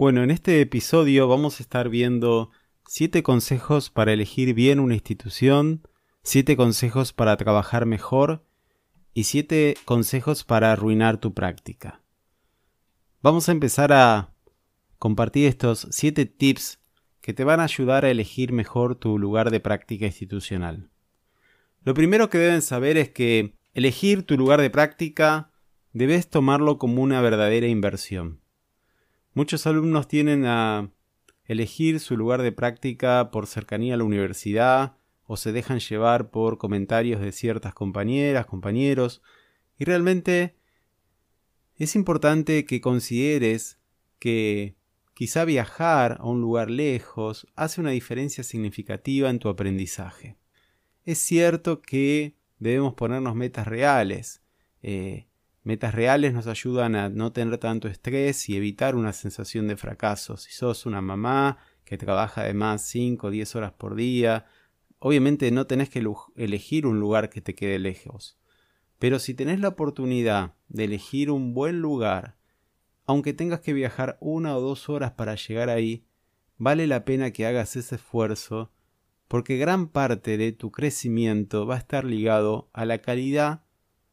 Bueno, en este episodio vamos a estar viendo 7 consejos para elegir bien una institución, 7 consejos para trabajar mejor y 7 consejos para arruinar tu práctica. Vamos a empezar a compartir estos 7 tips que te van a ayudar a elegir mejor tu lugar de práctica institucional. Lo primero que deben saber es que elegir tu lugar de práctica debes tomarlo como una verdadera inversión. Muchos alumnos tienen a elegir su lugar de práctica por cercanía a la universidad o se dejan llevar por comentarios de ciertas compañeras, compañeros, y realmente es importante que consideres que quizá viajar a un lugar lejos hace una diferencia significativa en tu aprendizaje. Es cierto que debemos ponernos metas reales. Eh, metas reales nos ayudan a no tener tanto estrés y evitar una sensación de fracaso. Si sos una mamá que trabaja además 5 o 10 horas por día, obviamente no tenés que elegir un lugar que te quede lejos. Pero si tenés la oportunidad de elegir un buen lugar, aunque tengas que viajar una o dos horas para llegar ahí, vale la pena que hagas ese esfuerzo, porque gran parte de tu crecimiento va a estar ligado a la calidad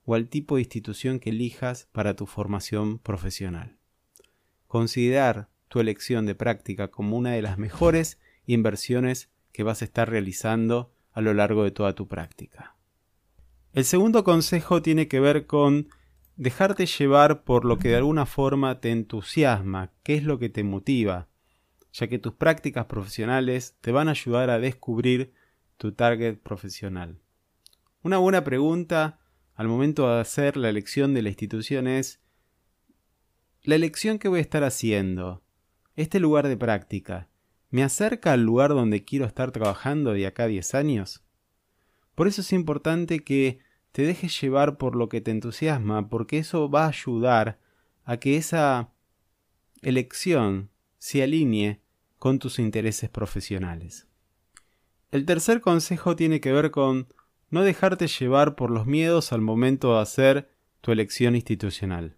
o al tipo de institución que elijas para tu formación profesional. Considerar tu elección de práctica como una de las mejores inversiones que vas a estar realizando a lo largo de toda tu práctica. El segundo consejo tiene que ver con dejarte llevar por lo que de alguna forma te entusiasma, qué es lo que te motiva, ya que tus prácticas profesionales te van a ayudar a descubrir tu target profesional. Una buena pregunta al momento de hacer la elección de la institución es la elección que voy a estar haciendo, este lugar de práctica, ¿me acerca al lugar donde quiero estar trabajando de acá a 10 años? Por eso es importante que te dejes llevar por lo que te entusiasma, porque eso va a ayudar a que esa elección se alinee con tus intereses profesionales. El tercer consejo tiene que ver con no dejarte llevar por los miedos al momento de hacer tu elección institucional.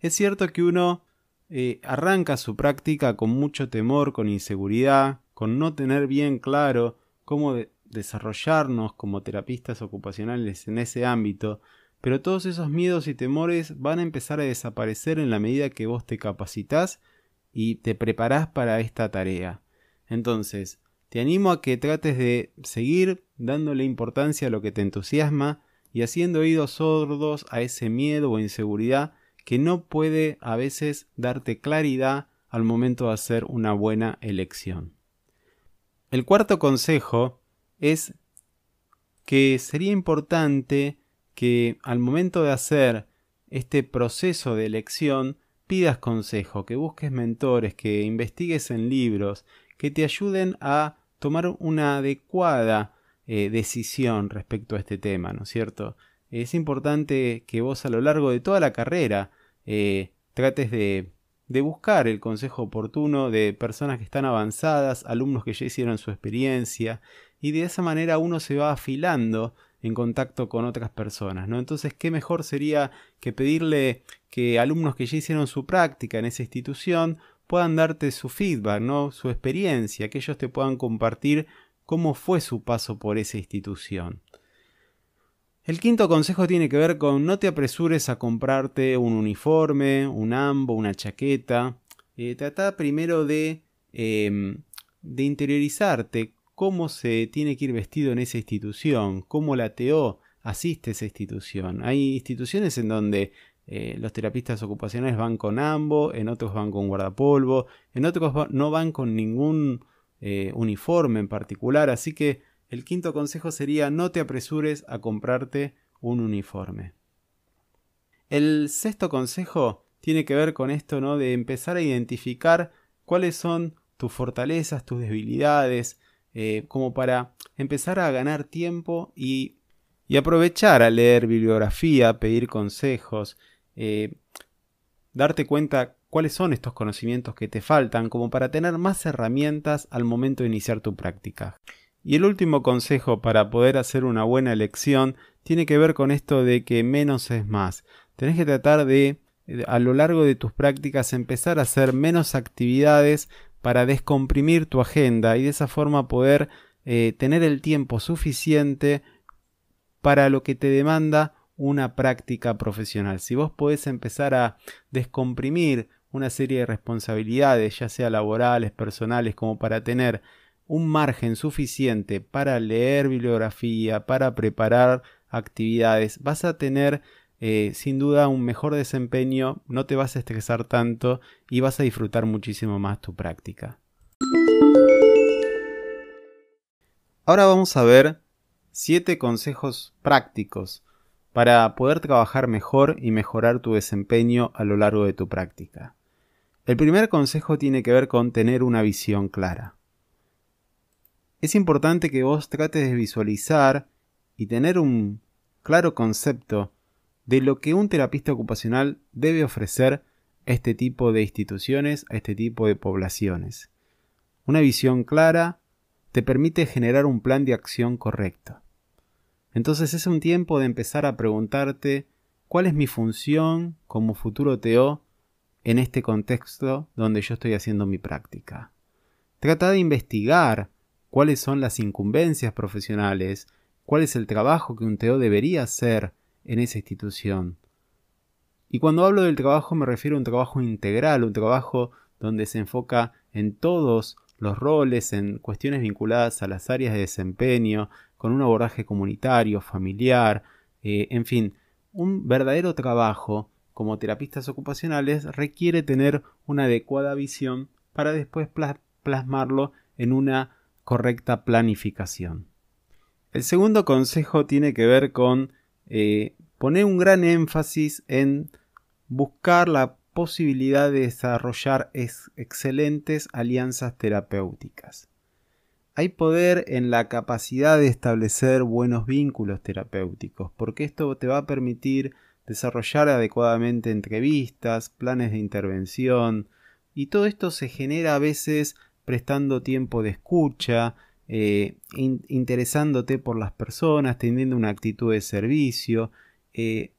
Es cierto que uno eh, arranca su práctica con mucho temor, con inseguridad, con no tener bien claro cómo desarrollarnos como terapistas ocupacionales en ese ámbito, pero todos esos miedos y temores van a empezar a desaparecer en la medida que vos te capacitas y te preparás para esta tarea. Entonces, te animo a que trates de seguir dándole importancia a lo que te entusiasma y haciendo oídos sordos a ese miedo o inseguridad que no puede a veces darte claridad al momento de hacer una buena elección. El cuarto consejo es que sería importante que al momento de hacer este proceso de elección pidas consejo, que busques mentores, que investigues en libros, que te ayuden a tomar una adecuada eh, decisión respecto a este tema, ¿no es cierto? Es importante que vos a lo largo de toda la carrera eh, trates de, de buscar el consejo oportuno de personas que están avanzadas, alumnos que ya hicieron su experiencia, y de esa manera uno se va afilando en contacto con otras personas, ¿no? Entonces, ¿qué mejor sería que pedirle que alumnos que ya hicieron su práctica en esa institución puedan darte su feedback, ¿no? su experiencia, que ellos te puedan compartir cómo fue su paso por esa institución. El quinto consejo tiene que ver con no te apresures a comprarte un uniforme, un ambo, una chaqueta. Eh, trata primero de, em, de interiorizarte cómo se tiene que ir vestido en esa institución, cómo la TO asiste a esa institución. Hay instituciones en donde eh, los terapistas ocupacionales van con ambos, en otros van con guardapolvo, en otros no van con ningún eh, uniforme en particular, así que el quinto consejo sería no te apresures a comprarte un uniforme. El sexto consejo tiene que ver con esto, ¿no? De empezar a identificar cuáles son tus fortalezas, tus debilidades, eh, como para empezar a ganar tiempo y, y aprovechar a leer bibliografía, pedir consejos, eh, darte cuenta cuáles son estos conocimientos que te faltan como para tener más herramientas al momento de iniciar tu práctica. Y el último consejo para poder hacer una buena elección tiene que ver con esto de que menos es más. Tenés que tratar de a lo largo de tus prácticas empezar a hacer menos actividades para descomprimir tu agenda y de esa forma poder eh, tener el tiempo suficiente para lo que te demanda una práctica profesional. Si vos podés empezar a descomprimir una serie de responsabilidades, ya sea laborales, personales, como para tener un margen suficiente para leer bibliografía, para preparar actividades, vas a tener eh, sin duda un mejor desempeño, no te vas a estresar tanto y vas a disfrutar muchísimo más tu práctica. Ahora vamos a ver 7 consejos prácticos para poder trabajar mejor y mejorar tu desempeño a lo largo de tu práctica. El primer consejo tiene que ver con tener una visión clara. Es importante que vos trates de visualizar y tener un claro concepto de lo que un terapista ocupacional debe ofrecer a este tipo de instituciones, a este tipo de poblaciones. Una visión clara te permite generar un plan de acción correcto. Entonces es un tiempo de empezar a preguntarte cuál es mi función como futuro TO en este contexto donde yo estoy haciendo mi práctica. Trata de investigar cuáles son las incumbencias profesionales, cuál es el trabajo que un TO debería hacer en esa institución. Y cuando hablo del trabajo me refiero a un trabajo integral, un trabajo donde se enfoca en todos los roles, en cuestiones vinculadas a las áreas de desempeño, con un abordaje comunitario, familiar, eh, en fin, un verdadero trabajo como terapistas ocupacionales requiere tener una adecuada visión para después plasmarlo en una correcta planificación. El segundo consejo tiene que ver con eh, poner un gran énfasis en buscar la posibilidad de desarrollar excelentes alianzas terapéuticas. Hay poder en la capacidad de establecer buenos vínculos terapéuticos, porque esto te va a permitir desarrollar adecuadamente entrevistas, planes de intervención, y todo esto se genera a veces prestando tiempo de escucha, eh, interesándote por las personas, teniendo una actitud de servicio. Eh,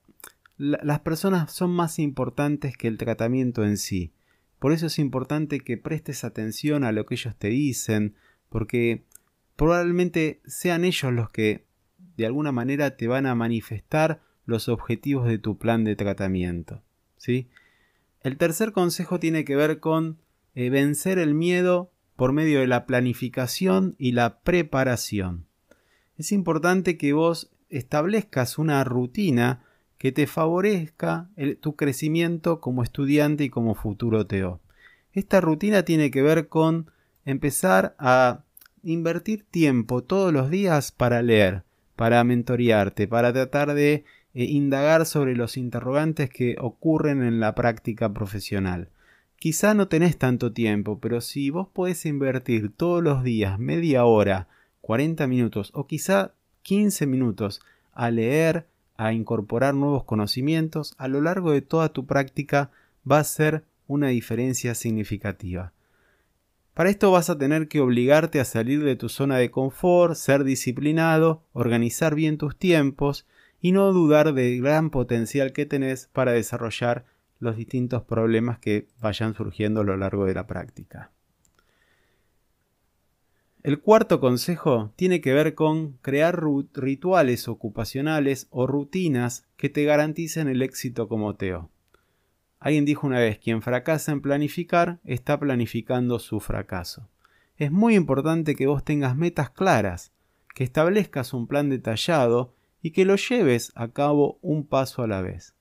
las personas son más importantes que el tratamiento en sí. Por eso es importante que prestes atención a lo que ellos te dicen, porque probablemente sean ellos los que de alguna manera te van a manifestar los objetivos de tu plan de tratamiento. El tercer consejo tiene que ver con eh, vencer el miedo por medio de la planificación y la preparación. Es importante que vos establezcas una rutina que te favorezca tu crecimiento como estudiante y como futuro TO. Esta rutina tiene que ver con empezar a invertir tiempo todos los días para leer, para mentorearte, para tratar de eh, indagar sobre los interrogantes que ocurren en la práctica profesional. Quizá no tenés tanto tiempo, pero si vos podés invertir todos los días media hora, 40 minutos o quizá 15 minutos a leer, a incorporar nuevos conocimientos, a lo largo de toda tu práctica va a ser una diferencia significativa. Para esto vas a tener que obligarte a salir de tu zona de confort, ser disciplinado, organizar bien tus tiempos y no dudar del gran potencial que tenés para desarrollar los distintos problemas que vayan surgiendo a lo largo de la práctica. El cuarto consejo tiene que ver con crear rituales ocupacionales o rutinas que te garanticen el éxito como TEO. Alguien dijo una vez, quien fracasa en planificar está planificando su fracaso. Es muy importante que vos tengas metas claras, que establezcas un plan detallado y que lo lleves a cabo un paso a la vez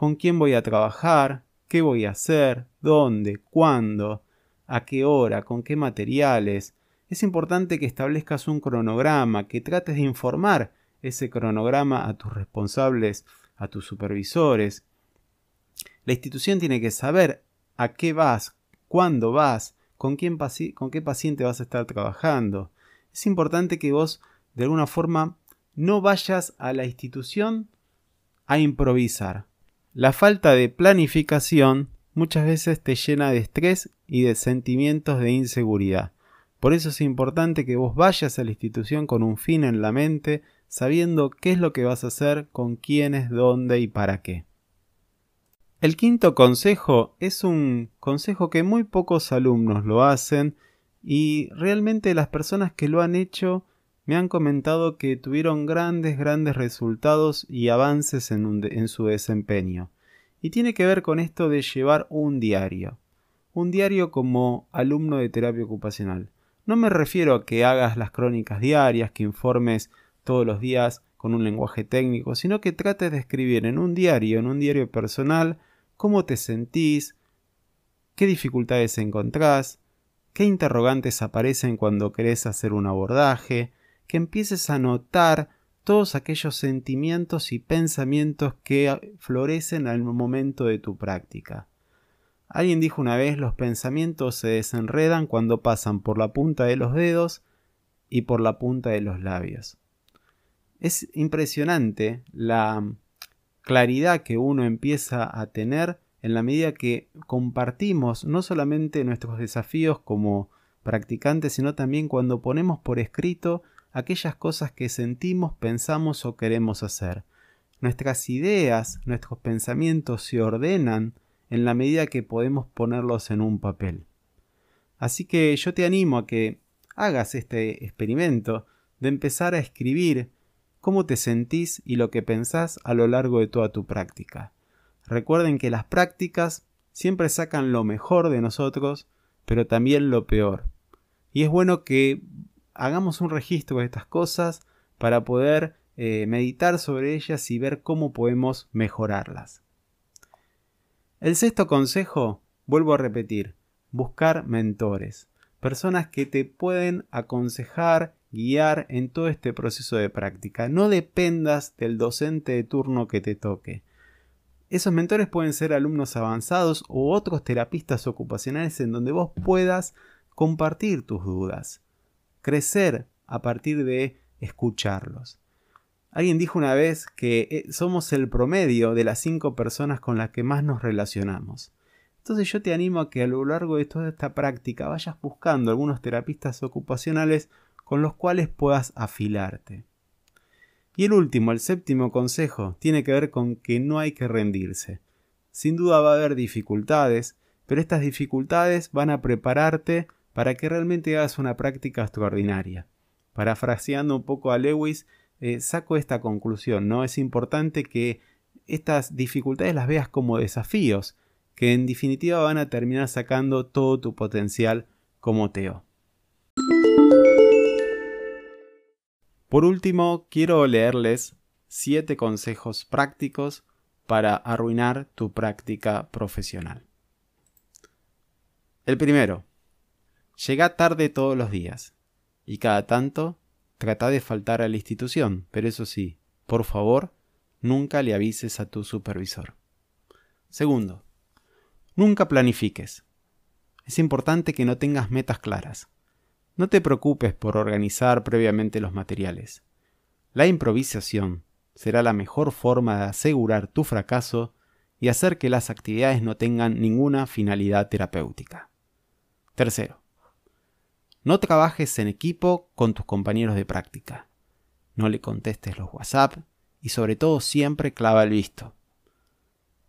con quién voy a trabajar, qué voy a hacer, dónde, cuándo, a qué hora, con qué materiales. Es importante que establezcas un cronograma, que trates de informar ese cronograma a tus responsables, a tus supervisores. La institución tiene que saber a qué vas, cuándo vas, con, quién con qué paciente vas a estar trabajando. Es importante que vos, de alguna forma, no vayas a la institución a improvisar. La falta de planificación muchas veces te llena de estrés y de sentimientos de inseguridad. Por eso es importante que vos vayas a la institución con un fin en la mente, sabiendo qué es lo que vas a hacer, con quiénes, dónde y para qué. El quinto consejo es un consejo que muy pocos alumnos lo hacen y realmente las personas que lo han hecho me han comentado que tuvieron grandes, grandes resultados y avances en, su desempeño. Y tiene que ver con esto de llevar un diario. Un diario como alumno de terapia ocupacional. No me refiero a que hagas las crónicas diarias, que informes todos los días con un lenguaje técnico, sino que trates de escribir en un diario, en un diario personal, cómo te sentís, qué dificultades encontrás, qué interrogantes aparecen cuando querés hacer un abordaje, que empieces a notar todos aquellos sentimientos y pensamientos que florecen al momento de tu práctica. Alguien dijo una vez los pensamientos se desenredan cuando pasan por la punta de los dedos y por la punta de los labios. Es impresionante la claridad que uno empieza a tener en la medida que compartimos no solamente nuestros desafíos como practicantes, sino también cuando ponemos por escrito aquellas cosas que sentimos, pensamos o queremos hacer. Nuestras ideas, nuestros pensamientos se ordenan en la medida que podemos ponerlos en un papel. Así que yo te animo a que hagas este experimento de empezar a escribir cómo te sentís y lo que pensás a lo largo de toda tu práctica. Recuerden que las prácticas siempre sacan lo mejor de nosotros, pero también lo peor. Y es bueno que hagamos un registro de estas cosas para poder eh, meditar sobre ellas y ver cómo podemos mejorarlas. El sexto consejo, vuelvo a repetir, buscar mentores, personas que te pueden aconsejar, guiar en todo este proceso de práctica. No dependas del docente de turno que te toque. Esos mentores pueden ser alumnos avanzados o otros terapistas ocupacionales en donde vos puedas compartir tus dudas, crecer a partir de escucharlos. Alguien dijo una vez que eh, somos el promedio de las cinco personas con las que más nos relacionamos. Entonces yo te animo a que a lo largo de toda esta práctica vayas buscando algunos terapistas ocupacionales con los cuales puedas afilarte. Y el último, el séptimo consejo, tiene que ver con que no hay que rendirse. Sin duda va a haber dificultades, pero estas dificultades van a prepararte para que realmente hagas una práctica extraordinaria. Parafraseando un poco a Lewis, eh, saco esta conclusión, ¿no? Es importante que estas dificultades las veas como desafíos, que en definitiva van a terminar sacando todo tu potencial como Teo. Por último, quiero leerles siete consejos prácticos para arruinar tu práctica profesional. El primero, llega tarde todos los días y cada tanto Trata de faltar a la institución, pero eso sí, por favor, nunca le avises a tu supervisor. Segundo, nunca planifiques. Es importante que no tengas metas claras. No te preocupes por organizar previamente los materiales. La improvisación será la mejor forma de asegurar tu fracaso y hacer que las actividades no tengan ninguna finalidad terapéutica. Tercero, no trabajes en equipo con tus compañeros de práctica. No le contestes los WhatsApp y sobre todo siempre clava el visto.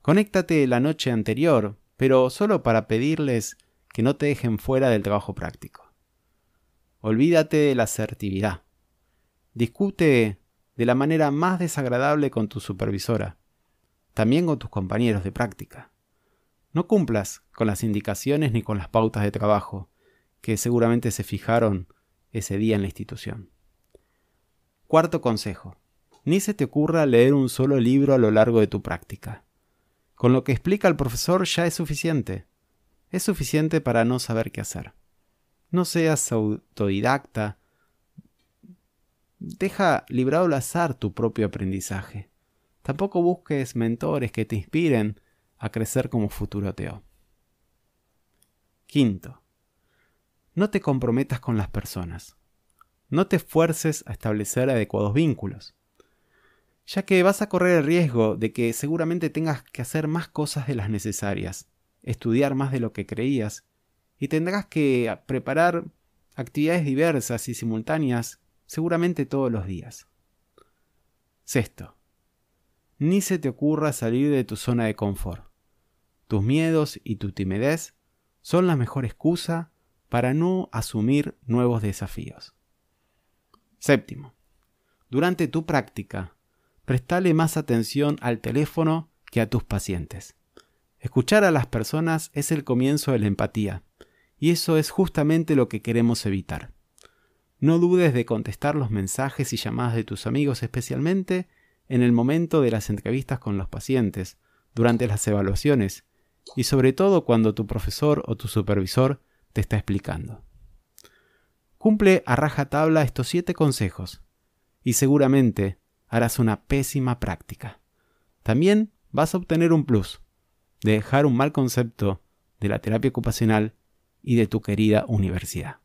Conéctate la noche anterior, pero solo para pedirles que no te dejen fuera del trabajo práctico. Olvídate de la asertividad. Discute de la manera más desagradable con tu supervisora, también con tus compañeros de práctica. No cumplas con las indicaciones ni con las pautas de trabajo que seguramente se fijaron ese día en la institución. Cuarto consejo. Ni se te ocurra leer un solo libro a lo largo de tu práctica. Con lo que explica el profesor ya es suficiente. Es suficiente para no saber qué hacer. No seas autodidacta. Deja librado al azar tu propio aprendizaje. Tampoco busques mentores que te inspiren a crecer como futuro ateo. Quinto, no te comprometas con las personas. No te esfuerces a establecer adecuados vínculos, ya que vas a correr el riesgo de que seguramente tengas que hacer más cosas de las necesarias, estudiar más de lo que creías, y tendrás que preparar actividades diversas y simultáneas seguramente todos los días. Sexto, ni se te ocurra salir de tu zona de confort. tus miedos y tu timidez son la mejor excusa para no asumir nuevos desafíos. Séptimo, durante tu práctica, prestale más atención al teléfono que a tus pacientes. Escuchar a las personas es el comienzo de la empatía, y eso es justamente lo que queremos evitar. No dudes de contestar los mensajes y llamadas de tus amigos, especialmente en el momento de las entrevistas con los pacientes, durante las evaluaciones, y sobre todo cuando tu profesor o tu supervisor te está explicando. Cumple a raja tabla estos siete consejos, y seguramente harás una pésima práctica. También vas a obtener un plus, de dejar un mal concepto de la terapia ocupacional y de tu querida universidad.